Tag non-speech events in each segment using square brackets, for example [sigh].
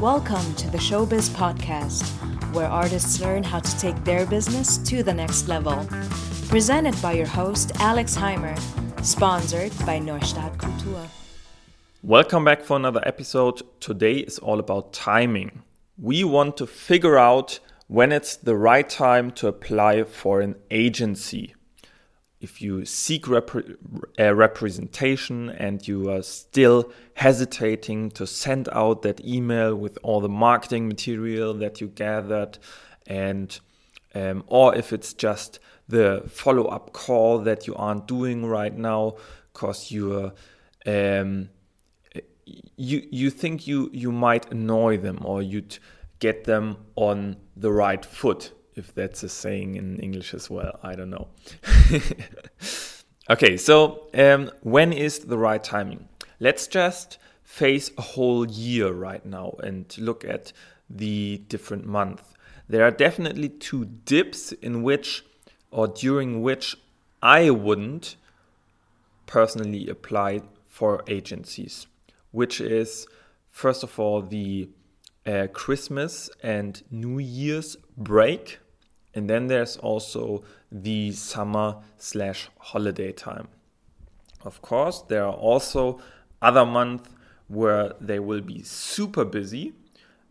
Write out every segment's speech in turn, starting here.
Welcome to the Showbiz Podcast, where artists learn how to take their business to the next level. Presented by your host, Alex Heimer, sponsored by Neustadt Kultur. Welcome back for another episode. Today is all about timing. We want to figure out when it's the right time to apply for an agency. If you seek repre- representation and you are still hesitating to send out that email with all the marketing material that you gathered, and um, or if it's just the follow up call that you aren't doing right now because you're um, you you think you you might annoy them or you'd get them on the right foot if that's a saying in english as well i don't know. [laughs] Okay so um, when is the right timing? Let's just face a whole year right now and look at the different months there are definitely two dips in which or during which i wouldn't personally apply for agencies which is first of all the uh, Christmas and New Year's break, and then there's also the summer slash holiday time. Of course, there are also other months where they will be super busy,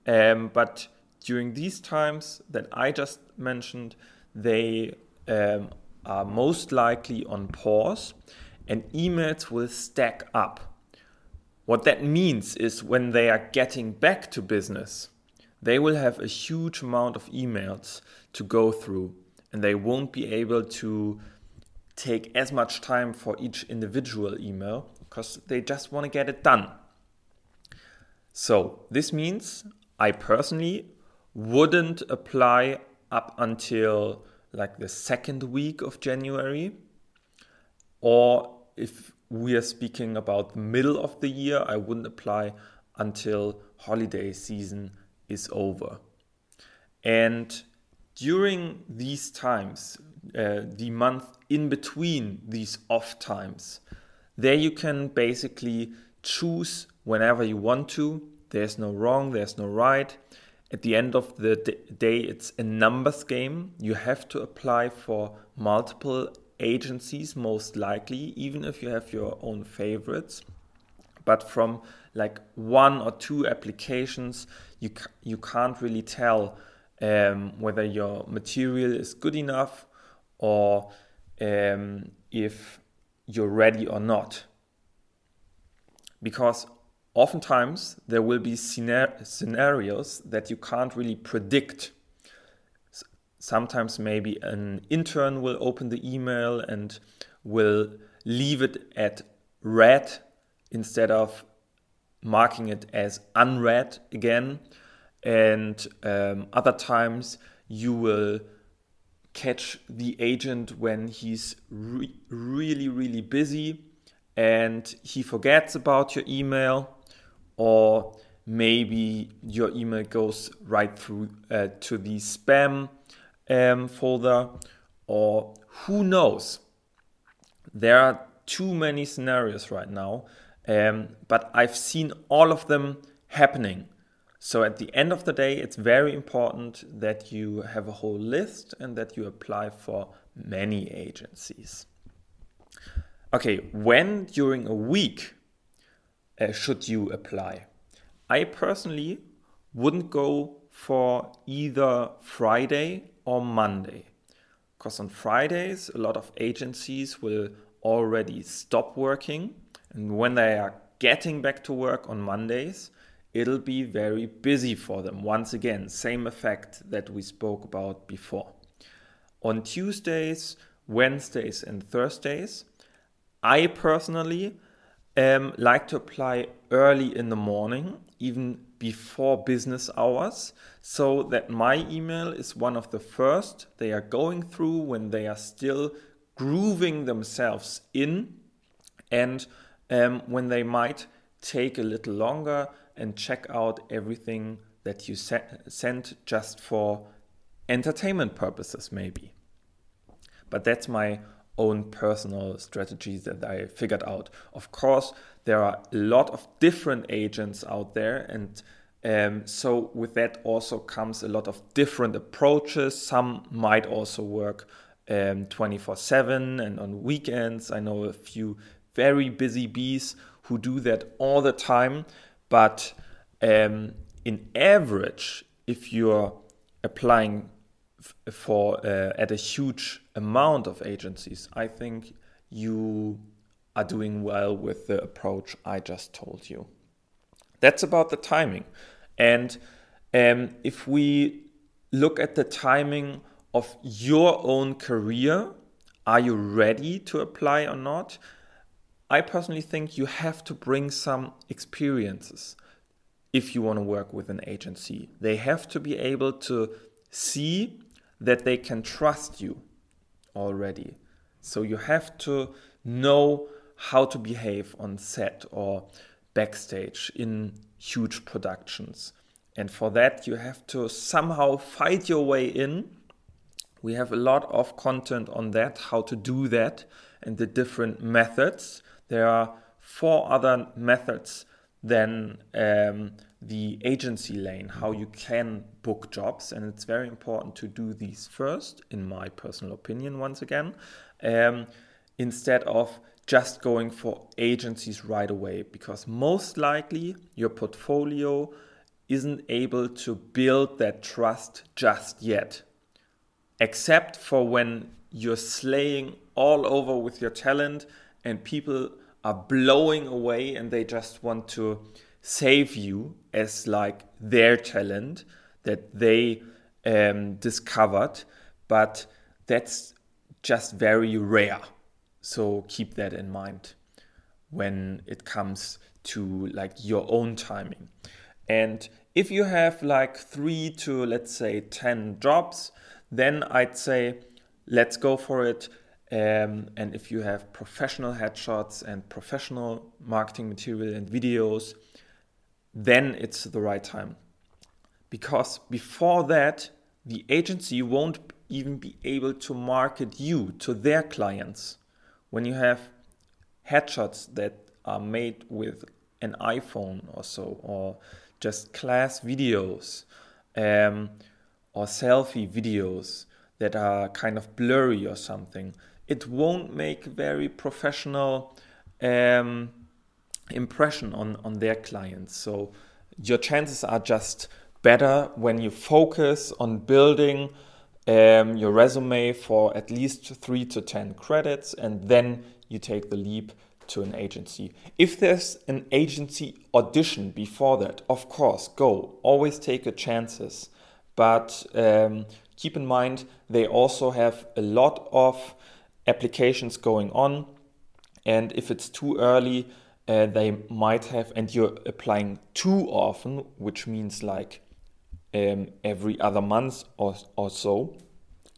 um, but during these times that I just mentioned, they um, are most likely on pause, and emails will stack up what that means is when they are getting back to business, they will have a huge amount of emails to go through and they won't be able to take as much time for each individual email because they just want to get it done. So, this means I personally wouldn't apply up until like the second week of January or if we are speaking about the middle of the year. I wouldn't apply until holiday season is over. And during these times, uh, the month in between these off times, there you can basically choose whenever you want to. There's no wrong, there's no right. At the end of the day, it's a numbers game. You have to apply for multiple agencies most likely even if you have your own favorites but from like one or two applications you you can't really tell um, whether your material is good enough or um, if you're ready or not. Because oftentimes there will be scenarios that you can't really predict. Sometimes maybe an intern will open the email and will leave it at read instead of marking it as unread again. And um, other times you will catch the agent when he's re really, really busy and he forgets about your email, or maybe your email goes right through uh, to the spam um, folder, or who knows? There are too many scenarios right now, um, but I've seen all of them happening. So at the end of the day, it's very important that you have a whole list and that you apply for many agencies. Okay, when during a week uh, should you apply? I personally wouldn't go for either Friday or Monday. Because on Fridays, a lot of agencies will already stop working. And when they are getting back to work on Mondays, it'll be very busy for them. Once again, same effect that we spoke about before. On Tuesdays, Wednesdays, and Thursdays, I personally um, like to apply early in the morning, even before business hours so that my email is one of the first they are going through when they are still grooving themselves in and um, when they might take a little longer and check out everything that you se- sent just for entertainment purposes maybe but that's my own personal strategies that I figured out. Of course, there are a lot of different agents out there, and Um, so with that also comes a lot of different approaches. Some might also work um, 24 7 and on weekends. I know a few very busy bees who do that all the time. But um, in average, if you're applying for uh, at a huge amount of agencies, I think you are doing well with the approach I just told you. That's about the timing. And um, if we look at the timing of your own career, are you ready to apply or not? I personally think you have to bring some experiences if you want to work with an agency. They have to be able to see that they can trust you already. So you have to know how to behave on set or backstage in huge productions. And for that, you have to somehow fight your way in. We have a lot of content on that, how to do that, and the different methods. There are four other methods than um, the agency lane, how you can book jobs. And it's very important to do these first, in my personal opinion, once again, um, instead of just going for agencies right away, because most likely your portfolio isn't able to build that trust just yet. Except for when you're slaying all over with your talent and people are blowing away and they just want to save you as like their talent that they um, discovered, but that's just very rare. So keep that in mind when it comes to like your own timing. And if you have like three to let's say 10 jobs, then I'd say let's go for it. Um, and if you have professional headshots and professional marketing material and videos, then it's the right time. Because before that, the agency won't even be able to market you to their clients. When you have headshots that are made with an iPhone or so, or just class videos, um, or selfie videos that are kind of blurry or something, it won't make very professional um, impression on, on their clients. So your chances are just better when you focus on building um, your resume for at least three to 10 credits and then you take the leap to an agency. If there's an agency audition before that, of course, go. Always take your chances. But um, keep in mind, they also have a lot of applications going on. And if it's too early, uh, they might have, and you're applying too often, which means like um, every other month or, or so,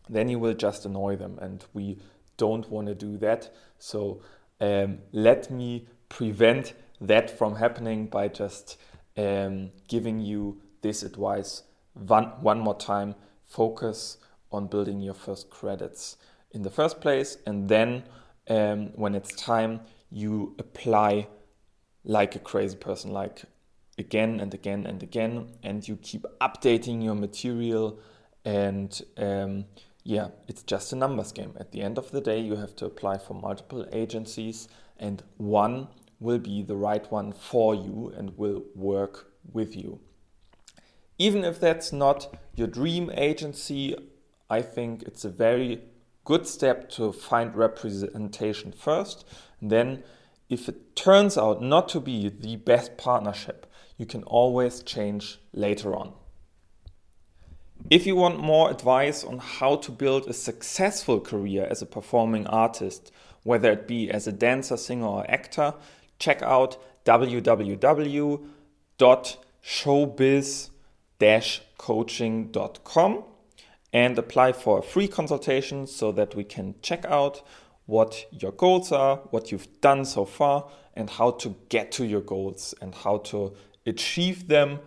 then you will just annoy them. And we don't want to do that. So um, let me prevent that from happening by just um, giving you this advice one, one more time. Focus on building your first credits in the first place, and then um, when it's time, you apply like a crazy person, like again and again and again, and you keep updating your material. And um, yeah, it's just a numbers game. At the end of the day, you have to apply for multiple agencies, and one will be the right one for you and will work with you. Even if that's not your dream agency, I think it's a very good step to find representation first. Then, if it turns out not to be the best partnership, you can always change later on. If you want more advice on how to build a successful career as a performing artist, whether it be as a dancer, singer, or actor, check out www.showbiz-coaching.com and apply for a free consultation so that we can check out what your goals are, what you've done so far, and how to get to your goals and how to achieve them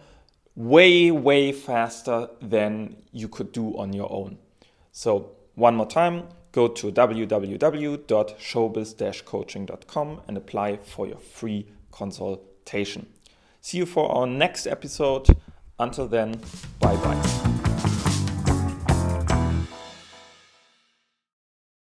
way, way faster than you could do on your own. So, one more time, go to www.showbiz coaching.com and apply for your free consultation. See you for our next episode. Until then, bye bye.